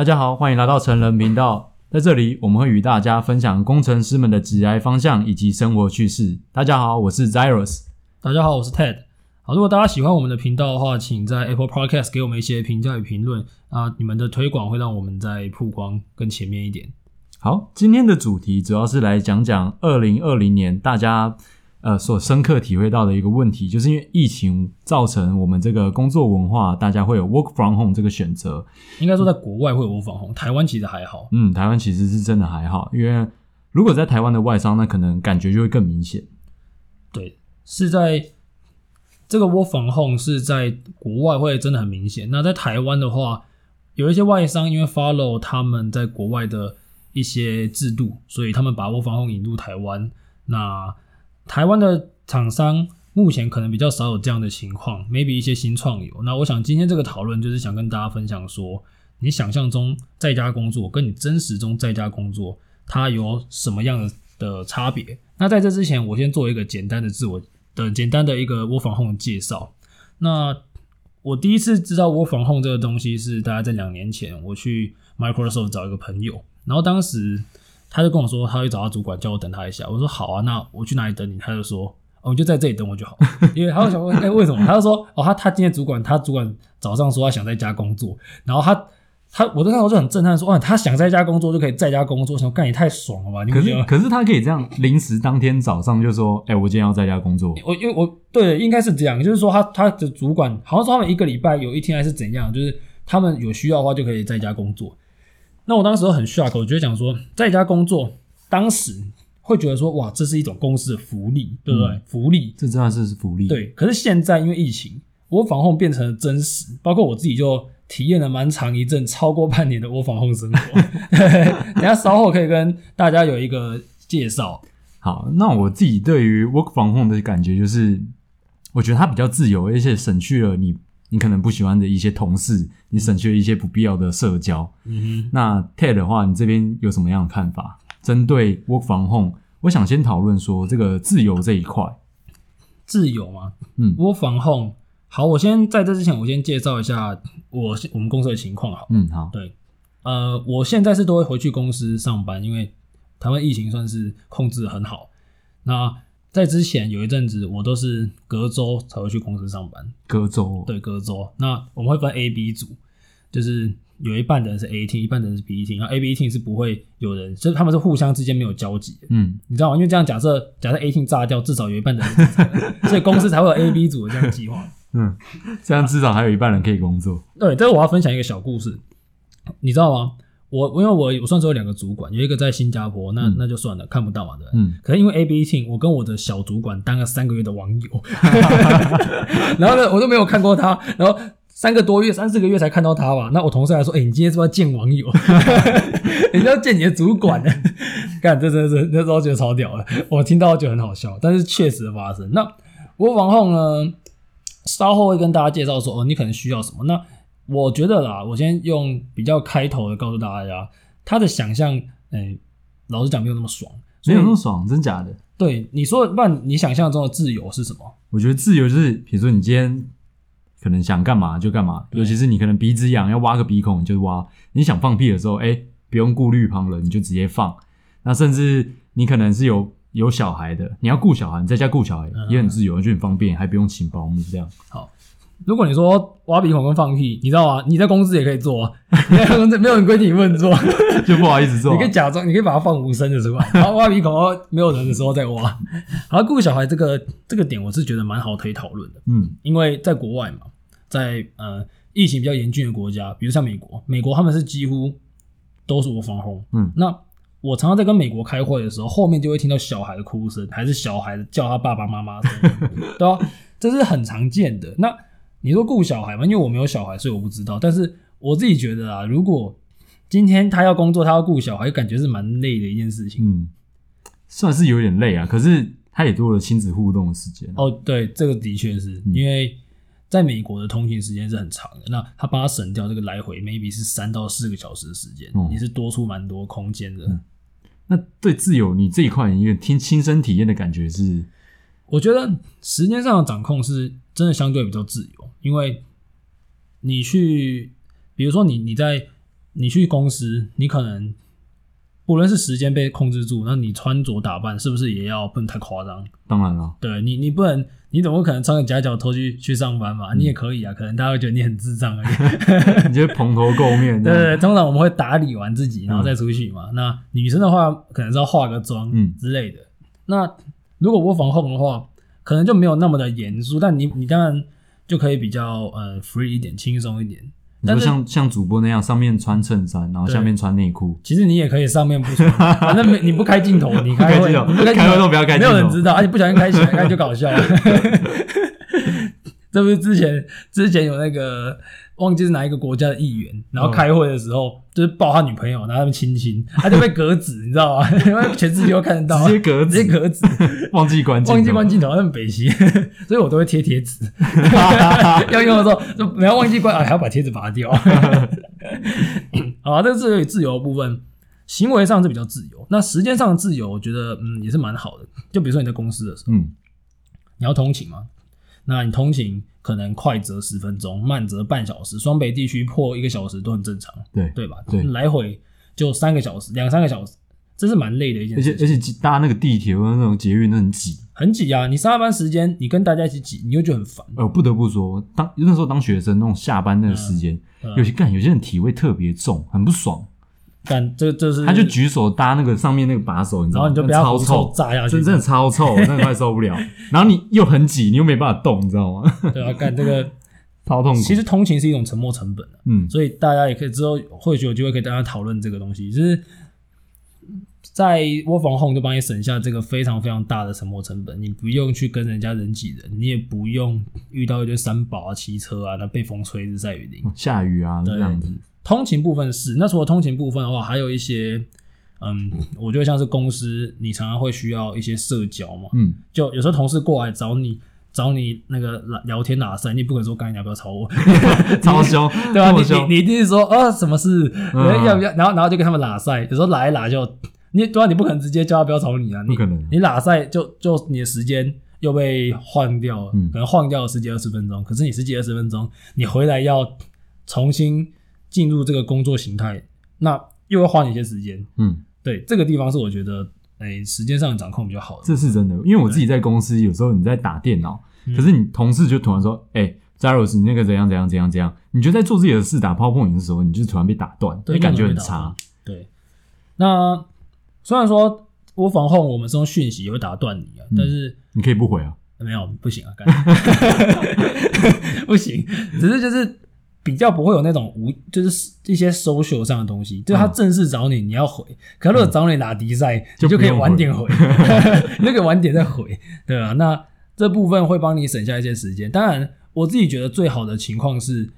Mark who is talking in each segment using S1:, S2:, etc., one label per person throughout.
S1: 大家好，欢迎来到成人频道。在这里，我们会与大家分享工程师们的职业方向以及生活趣事。大家好，我是 Zyros。
S2: 大家好，我是 Ted。好，如果大家喜欢我们的频道的话，请在 Apple Podcast 给我们一些评价与评论啊，你们的推广会让我们在曝光更前面一点。
S1: 好，今天的主题主要是来讲讲二零二零年大家。呃，所深刻体会到的一个问题，就是因为疫情造成我们这个工作文化，大家会有 work from home 这个选择。
S2: 应该说，在国外会有 work from home，台湾其实还好。
S1: 嗯，台湾其实是真的还好，因为如果在台湾的外商，那可能感觉就会更明显。
S2: 对，是在这个 work from home 是在国外会真的很明显。那在台湾的话，有一些外商因为 follow 他们在国外的一些制度，所以他们把 work from home 引入台湾。那台湾的厂商目前可能比较少有这样的情况，maybe 一些新创有。那我想今天这个讨论就是想跟大家分享说，你想象中在家工作跟你真实中在家工作，它有什么样的的差别？那在这之前，我先做一个简单的自我的简单的一个 work from home 的介绍。那我第一次知道 work from home 这个东西是大概在两年前，我去 Microsoft 找一个朋友，然后当时。他就跟我说，他会找他主管叫我等他一下。我说好啊，那我去哪里等你？他就说，哦，你就在这里等我就好。因为他会想问，哎、欸，为什么？他就说，哦，他他今天主管，他主管早上说他想在家工作，然后他他，我那时候就很震撼，说，哇，他想在家工作就可以在家工作，想干也太爽了吧？你可是
S1: 可是他可以这样临时当天早上就说，哎、欸，我今天要在家工作。
S2: 我因为我对，应该是这样，就是说他他的主管好像说他们一个礼拜有一天还是怎样，就是他们有需要的话就可以在家工作。那我当时很 shock，我觉得讲说在家工作。当时会觉得说，哇，这是一种公司的福利，对不对？嗯、福利，
S1: 这真的是福利。
S2: 对，可是现在因为疫情，work from home 变成了真实，包括我自己就体验了蛮长一阵，超过半年的 work from home 生活。等下稍后可以跟大家有一个介绍。
S1: 好，那我自己对于 work from home 的感觉就是，我觉得它比较自由，而且省去了你你可能不喜欢的一些同事，你省去了一些不必要的社交。嗯哼，那 Ted 的话，你这边有什么样的看法？针对 work from home，我想先讨论说这个自由这一块。
S2: 自由吗？嗯，work from home。好，我先在这之前，我先介绍一下我我们公司的情况。好，
S1: 嗯，好，
S2: 对，呃，我现在是都会回去公司上班，因为台湾疫情算是控制得很好。那在之前有一阵子，我都是隔周才会去公司上班。
S1: 隔周？
S2: 对，隔周。那我们会分 A、B 组，就是。有一半的人是 A team，一半的人是 B team，然后 A、B team 是不会有人，就是他们是互相之间没有交集。嗯，你知道吗？因为这样假设，假设 A team 炸掉，至少有一半的人，所以公司才会有 A、B 组的这样的计划。
S1: 嗯，这样至少还有一半人可以工作。
S2: 对，但是我要分享一个小故事，你知道吗？我因为我我算是有两个主管，有一个在新加坡，那、嗯、那就算了，看不到嘛，对。嗯。可能因为 A、B team，我跟我的小主管当了三个月的网友，然后呢，我都没有看过他，然后。三个多月，三四个月才看到他吧？那我同事还说：“哎、欸，你今天是不是要见网友？你要见你的主管呢？” 干，这真的是那时候觉得超屌了。我听到就很好笑，但是确实发生。那我往后呢，稍后会跟大家介绍说：“哦，你可能需要什么？”那我觉得啦，我先用比较开头的告诉大家，他的想象，哎、欸，老实讲没有那么爽，
S1: 没有那么爽，真假的？
S2: 对，你说，不然你想象中的自由是什么？
S1: 我觉得自由就是，比如说你今天。可能想干嘛就干嘛，尤其是你可能鼻子痒要挖个鼻孔你就挖，你想放屁的时候，哎、欸，不用顾虑旁人，你就直接放。那甚至你可能是有有小孩的，你要顾小孩，你在家顾小孩也很自由，就很方便，还不用请保姆这样。
S2: 好，如果你说挖鼻孔跟放屁，你知道吗？你在公司也可以做啊，你在公司没有人规定你不能做，
S1: 就不好意思做。
S2: 你可以假装，你可以把它放无声的出来，然后挖鼻孔没有人的时候再挖。好，顾小孩这个这个点，我是觉得蛮好可以讨论的。嗯，因为在国外嘛。在呃疫情比较严峻的国家，比如像美国，美国他们是几乎都是 work from home。嗯，那我常常在跟美国开会的时候，后面就会听到小孩的哭声，还是小孩叫他爸爸妈妈声，对吧？这是很常见的。那你说顾小孩吗？因为我没有小孩，所以我不知道。但是我自己觉得啊，如果今天他要工作，他要顾小孩，感觉是蛮累的一件事情。嗯，
S1: 算是有点累啊。可是他也多了亲子互动的时间啊。
S2: 哦，对，这个的确是因为。在美国的通勤时间是很长的，那他帮他省掉这个来回，maybe 是三到四个小时的时间，也、嗯、是多出蛮多空间的、嗯。
S1: 那对自由，你这一块因为听亲身体验的感觉是，
S2: 我觉得时间上的掌控是真的相对比较自由，因为你去，比如说你你在你去公司，你可能不论是时间被控制住，那你穿着打扮是不是也要不能太夸张？
S1: 当然了，
S2: 对你，你不能，你怎么可能穿个夹脚拖去去上班嘛？嗯、你也可以啊，可能大家会觉得你很智障而已。
S1: 你就蓬头垢面。
S2: 对，对对，通常我们会打理完自己，然后再出去嘛。嗯、那女生的话，可能是要化个妆，嗯之类的。嗯、那如果我防控的话，可能就没有那么的严肃，但你你当然就可以比较呃 free 一点，轻松一点。
S1: 你说像像主播那样，上面穿衬衫，然后下面穿内裤。
S2: 其实你也可以上面不穿，反正没 你不开镜头，你开会，
S1: 你不开会都不要开镜头，
S2: 没有人知道，而且不小心开起来，开就搞笑了。这不是之前之前有那个。忘记是哪一个国家的议员，然后开会的时候、嗯、就是抱他女朋友，然后他们亲亲，他就被革职，你知道吗？因 为全世界都看得到，
S1: 直接革职，
S2: 直接革职，
S1: 忘记关
S2: 忘记关镜头，他们北西，所以我都会贴贴纸，要用的时候就不要忘记关，啊，还要把贴纸拔掉。好，这个是自由的部分，行为上是比较自由，那时间上的自由，我觉得嗯也是蛮好的。就比如说你在公司的时候，嗯，你要通勤吗？那你通勤可能快则十分钟，慢则半小时，双北地区破一个小时都很正常，
S1: 对
S2: 对吧？
S1: 对，
S2: 来回就三个小时，两三个小时，这是蛮累的一件事。
S1: 而且而且搭那个地铁或者那种捷运，那很挤，
S2: 很挤啊！你上下班时间，你跟大家一起挤，你又觉得很烦。
S1: 呃，不得不说，当那时候当学生那种下班那个时间，嗯嗯、有些干有些人体味特别重，很不爽。
S2: 但这这是，
S1: 他就举手搭那个上面那个把手，你知道吗？
S2: 然后你就不要超臭，炸下去，
S1: 真真的超臭，我真的快受不了。然后你又很挤，你又没办法动，你知道吗？
S2: 对啊，干这个
S1: 超痛苦。
S2: 其实通勤是一种沉没成本，嗯，所以大家也可以之后或许有机会可以大家讨论这个东西，就是在 work from home 就帮你省下这个非常非常大的沉没成本，你不用去跟人家人挤人，你也不用遇到一堆三宝啊、骑车啊，那被风吹日晒雨淋、
S1: 下雨啊这样子。
S2: 通勤部分是，那除了通勤部分的话，还有一些，嗯，我觉得像是公司，你常常会需要一些社交嘛，嗯，就有时候同事过来找你，找你那个聊天哪塞，你不可能说，刚你要不要吵我，
S1: 超凶，
S2: 对吧？你你你一定是说，啊，什么事，要不要？然后然后就跟他们拉塞，有时候拉一拉就，你对啊，你不可能直接叫他不要吵你啊，
S1: 不可能，
S2: 你拉塞就就你的时间又被换掉了，可能换掉了十几二十分钟，可是你十几二十分钟，你回来要重新。进入这个工作形态，那又要花你一些时间。嗯，对，这个地方是我觉得，哎、欸，时间上的掌控比较好的。
S1: 这是真的，因为我自己在公司，有时候你在打电脑，可是你同事就突然说：“哎、，Zaros，，你那个怎样怎样怎样怎样？”你就在做自己的事，打 PowerPoint 的时候，你就突然被打断，你感觉很差。
S2: 对，那虽然说我防控我们是用讯息也会打断你啊，嗯、但是
S1: 你可以不回啊？
S2: 没有，不行啊，不行，只是就是。比较不会有那种无，就是一些 social 上的东西，就是他正式找你，你要回。可是如果找你打比赛，你就可以晚点回，你就可以晚点再回，对啊，那这部分会帮你省下一些时间。当然，我自己觉得最好的情况是，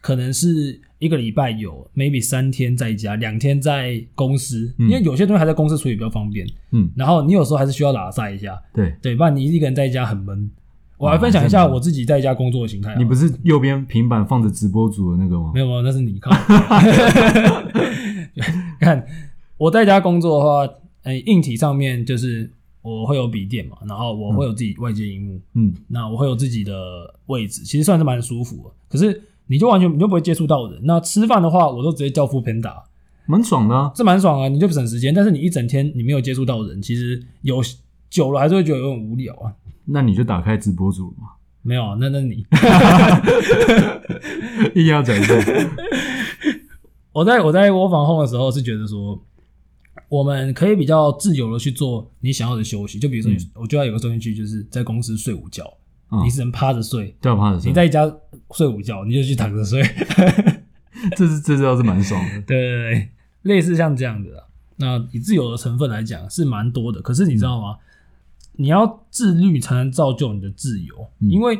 S2: 可能是一个礼拜有 maybe 三天在家，两天在公司，因为有些东西还在公司处理比较方便。嗯，然后你有时候还是需要打赛一下，对对，不然你一个人在家很闷。我来分享一下我自己在家工作的形态。
S1: 你不是右边平板放着直播组的那个吗？
S2: 没有没有，那是你 看。看我在家工作的话，哎、欸，硬体上面就是我会有笔电嘛，然后我会有自己外接荧幕，嗯，那我会有自己的位置，其实算是蛮舒服的。可是你就完全你就不会接触到人。那吃饭的话，我都直接叫 foodpanda，
S1: 蛮爽的啊，
S2: 是蛮爽啊，你就省时间。但是你一整天你没有接触到人，其实有久了还是会觉得有点无聊啊。
S1: 那你就打开直播组嘛？
S2: 没有啊，那那你
S1: 一定要讲一下。
S2: 我在我在 work from home 的时候是觉得说，我们可以比较自由的去做你想要的休息。就比如说，你，我就要有个休息区，就是在公司睡午觉，嗯、你只能趴着睡，
S1: 对，趴着睡。
S2: 你在家睡午觉，你就去躺着睡。
S1: 这是这倒是蛮爽的。
S2: 对对对，类似像这样的。那以自由的成分来讲是蛮多的，可是你知道吗？嗯你要自律才能造就你的自由，嗯、因为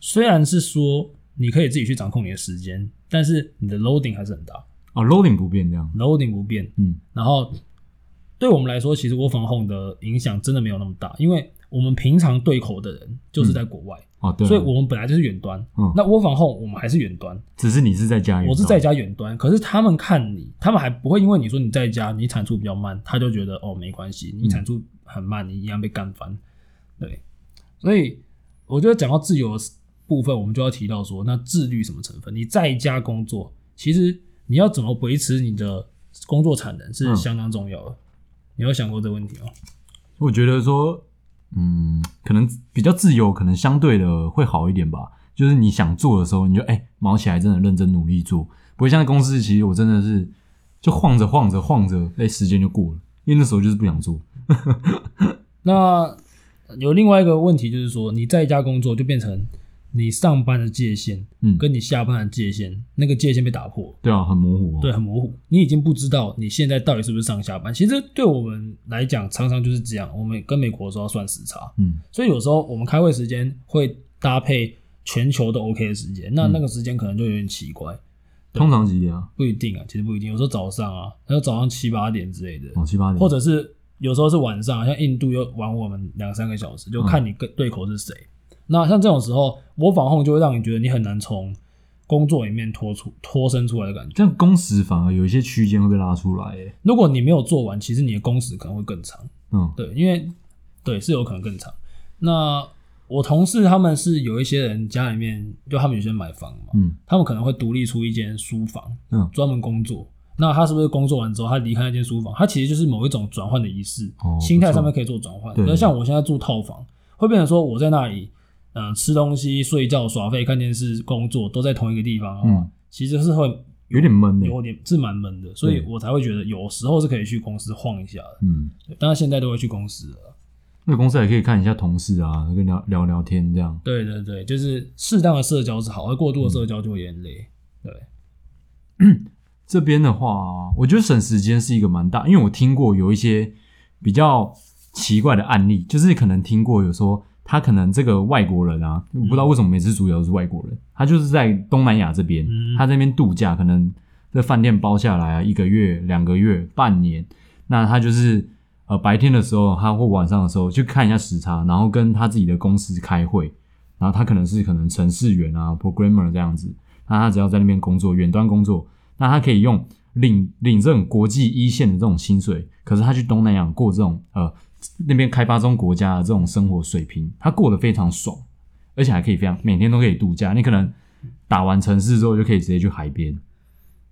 S2: 虽然是说你可以自己去掌控你的时间，但是你的 loading 还是很大。
S1: 哦，loading 不变这样
S2: ，loading 不变，嗯，然后对我们来说，其实 work from home 的影响真的没有那么大，因为我们平常对口的人就是在国外，
S1: 哦、嗯，对，
S2: 所以我们本来就是远端，嗯，那 work from home 我们还是远端，
S1: 只是你是在家端，
S2: 我是在家远端，可是他们看你，他们还不会因为你说你在家你产出比较慢，他就觉得哦没关系，你产出。很慢，你一样被干翻，对，所以我觉得讲到自由的部分，我们就要提到说，那自律什么成分？你在家工作，其实你要怎么维持你的工作产能是相当重要的。嗯、你有想过这个问题吗？
S1: 我觉得说，嗯，可能比较自由，可能相对的会好一点吧。就是你想做的时候，你就哎、欸，卯起来，真的认真努力做，不会像在公司，其实我真的是就晃着晃着晃着，哎、欸，时间就过了，因为那时候就是不想做。
S2: 那有另外一个问题，就是说你在家工作就变成你上班的界限，嗯，跟你下班的界限，嗯、那个界限被打破，
S1: 对啊，很模糊、哦，
S2: 对，很模糊，你已经不知道你现在到底是不是上下班。其实对我们来讲，常常就是这样，我们跟美国的时候要算时差，嗯，所以有时候我们开会时间会搭配。全球都 OK 的时间，那那个时间可能就有点奇怪。嗯、
S1: 通常几点啊？
S2: 不一定啊，其实不一定。有时候早上啊，还有早上七八点之类的。
S1: 哦，七八点。
S2: 或者是有时候是晚上，像印度又晚我们两三个小时，就看你跟对口是谁。嗯、那像这种时候，模仿后就会让你觉得你很难从工作里面脱出脱身出来的感觉。
S1: 这样工时反而有一些区间会被拉出来。
S2: 如果你没有做完，其实你的工时可能会更长。
S1: 嗯，
S2: 对，因为对是有可能更长。那我同事他们是有一些人家里面，就他们有些人买房嘛，嗯，他们可能会独立出一间书房，嗯，专门工作。那他是不是工作完之后，他离开那间书房，他其实就是某一种转换的仪式，哦，心态上面可以做转换。那像我现在住套房，会变成说我在那里，嗯，吃东西、睡觉、耍废、看电视、工作都在同一个地方，嗯，其实是会有，
S1: 有点闷的，
S2: 有点是蛮闷的，所以我才会觉得有时候是可以去公司晃一下的，嗯，当然现在都会去公司了。
S1: 那公司也可以看一下同事啊，跟聊聊聊天这样。
S2: 对对对，就是适当的社交是好，而过度的社交就会有点累。对，
S1: 这边的话，我觉得省时间是一个蛮大，因为我听过有一些比较奇怪的案例，就是可能听过有说他可能这个外国人啊，我不知道为什么每次主角都是外国人，他就是在东南亚这边，他那边度假，可能这饭店包下来啊，一个月、两个月、半年，那他就是。呃，白天的时候，他或晚上的时候去看一下时差，然后跟他自己的公司开会，然后他可能是可能程序员啊，programmer 这样子，那他只要在那边工作，远端工作，那他可以用领领这种国际一线的这种薪水，可是他去东南亚过这种呃那边开发中国家的这种生活水平，他过得非常爽，而且还可以非常每天都可以度假，你可能打完城市之后就可以直接去海边。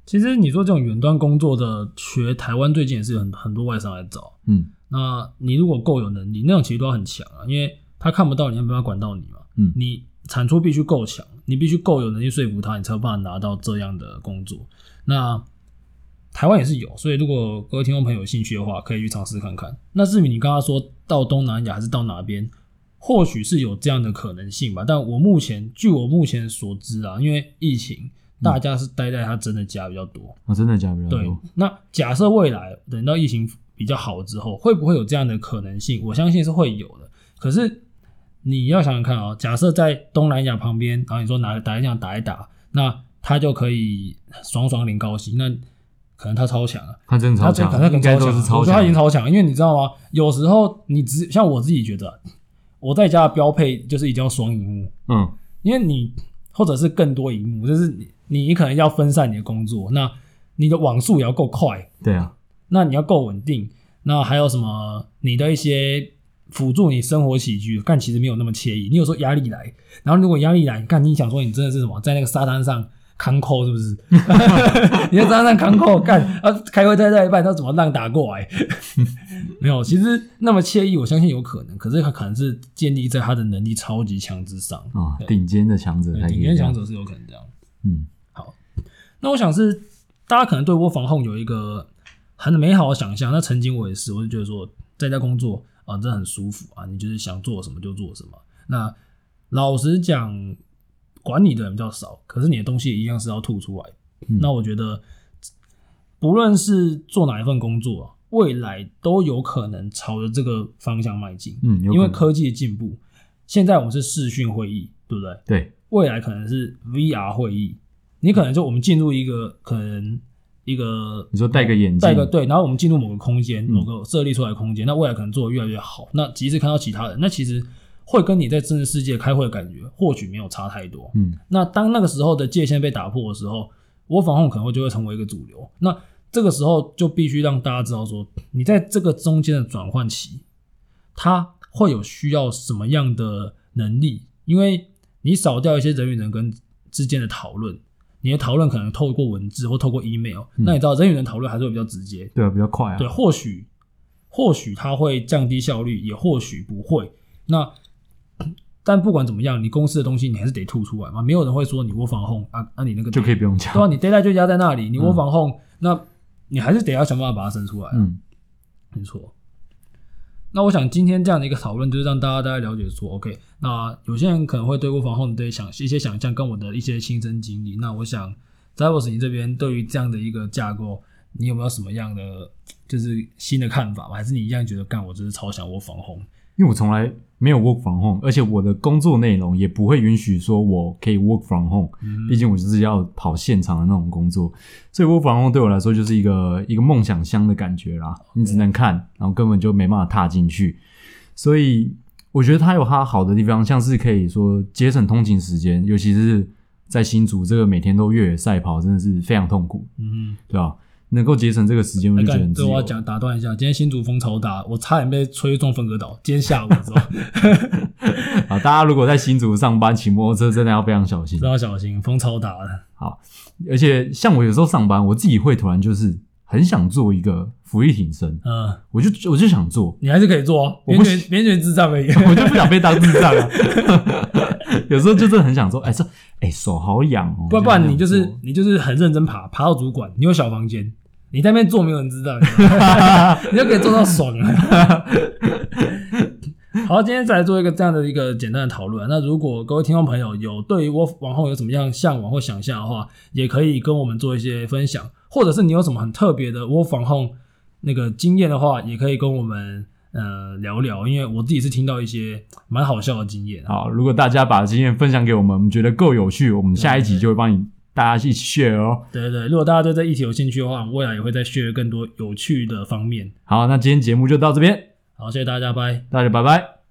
S2: 其实你说这种远端工作的学，台湾最近也是有很很多外商来找。嗯，那你如果够有能力，那种其实都要很强啊，因为他看不到你，没办法管到你嘛。嗯，你产出必须够强，你必须够有能力说服他，你才有办法拿到这样的工作。那台湾也是有，所以如果各位听众朋友有兴趣的话，可以去尝试看看。那至于你刚刚说到东南亚还是到哪边，或许是有这样的可能性吧。但我目前据我目前所知啊，因为疫情。大家是待在他真的家比较多
S1: 啊，真的家比较多。
S2: 对，那假设未来等到疫情比较好之后，会不会有这样的可能性？我相信是会有的。可是你要想想看啊、喔，假设在东南亚旁边，然后你说拿打一架打一打，那他就可以爽爽领高薪，那可能他超强啊，
S1: 他真的超强，他应该都是超强。我觉得
S2: 他已经超强，因为你知道吗？有时候你只像我自己觉得，我在家的标配就是一定要双荧幕，嗯，因为你或者是更多荧幕，就是你。你可能要分散你的工作，那你的网速也要够快，
S1: 对啊，
S2: 那你要够稳定，那还有什么？你的一些辅助你生活起居，但其实没有那么惬意。你有时候压力来，然后如果压力来，你看你想说你真的是什么，在那个沙滩上扛扣是不是？你在沙滩上扛扣干啊？开会开到一半，他怎么浪打过来？没有，其实那么惬意，我相信有可能，可是他可能是建立在他的能力超级强之上
S1: 啊，顶尖的强者，
S2: 顶尖强者是有可能这样，嗯。好那我想是大家可能对 work from home 有一个很美好的想象。那曾经我也是，我就觉得说在家工作啊，真的很舒服啊，你就是想做什么就做什么。那老实讲，管你的人比较少，可是你的东西一样是要吐出来。嗯、那我觉得，不论是做哪一份工作，未来都有可能朝着这个方向迈进。嗯，因为科技的进步，现在我们是视讯会议，对不对？
S1: 对，
S2: 未来可能是 VR 会议。你可能就我们进入一个可能一个，
S1: 你说戴个眼镜，
S2: 戴个对，然后我们进入某个空间，某个设立出来的空间，嗯、那未来可能做的越来越好。那即使看到其他人，那其实会跟你在真实世界开会的感觉或许没有差太多。嗯，那当那个时候的界限被打破的时候，work from home 可能会就会成为一个主流。那这个时候就必须让大家知道说，你在这个中间的转换期，它会有需要什么样的能力？因为你少掉一些人与人跟之间的讨论。你的讨论可能透过文字或透过 email，、嗯、那你知道人与人讨论还是会比较直接，
S1: 对啊，比较快啊。
S2: 对，或许或许它会降低效率，也或许不会。那但不管怎么样，你公司的东西你还是得吐出来嘛。没有人会说你 work from home 啊，啊你那个
S1: 就可以不用讲。
S2: 对啊，你 deadline 就压在那里，你 from home，、嗯、那你还是得要想办法把它生出来、啊。嗯，没错。那我想今天这样的一个讨论，就是让大家大概了解说，OK，那有些人可能会对 work from home 的想一些想象，跟我的一些亲身经历。那我想 Zaibos 你这边对于这样的一个架构，你有没有什么样的就是新的看法吗？还是你一样觉得干我就是超想 work from home？
S1: 因为我从来没有 work from home，而且我的工作内容也不会允许说我可以 work from home，嗯。毕竟我就是要跑现场的那种工作，所以 work from home 对我来说就是一个一个梦想乡的感觉啦。你只能看，然后根本就没办法踏进去。所以我觉得它有它好的地方，像是可以说节省通勤时间，尤其是在新竹这个每天都越野赛跑，真的是非常痛苦，嗯，对吧？能够节省这个时间，我就觉得很自由。
S2: 对，我要讲打断一下，今天新竹风超大，我差点被吹中分隔岛。今天下午的时候，
S1: 啊，大家如果在新竹上班骑摩托车，真的要非常小心，
S2: 真的要小心，风超大的。
S1: 好，而且像我有时候上班，我自己会突然就是很想做一个俯卧挺身，嗯，我就我就想做，
S2: 你还是可以做，啊，我不别别智障而已，
S1: 我就不想被当智障啊。有时候就真的很想说，哎，这哎手好痒哦，
S2: 不然不然你就是你就是很认真爬，爬到主管，你有小房间。你在那边做，没有人知道，你 就可以做到爽了。好，今天再来做一个这样的一个简单的讨论。那如果各位听众朋友有对于 work from home 有什么样向往或想象的话，也可以跟我们做一些分享，或者是你有什么很特别的 work from home 那个经验的话，也可以跟我们呃聊聊。因为我自己是听到一些蛮好笑的经验。
S1: 好，如果大家把经验分享给我们，我们觉得够有趣，我们下一集就会帮你。大家一起 share 哦，
S2: 对对对，如果大家对这一题有兴趣的话，未来也会再 share 更多有趣的方面。
S1: 好，那今天节目就到这边，
S2: 好，谢谢大家，拜，
S1: 大家拜拜。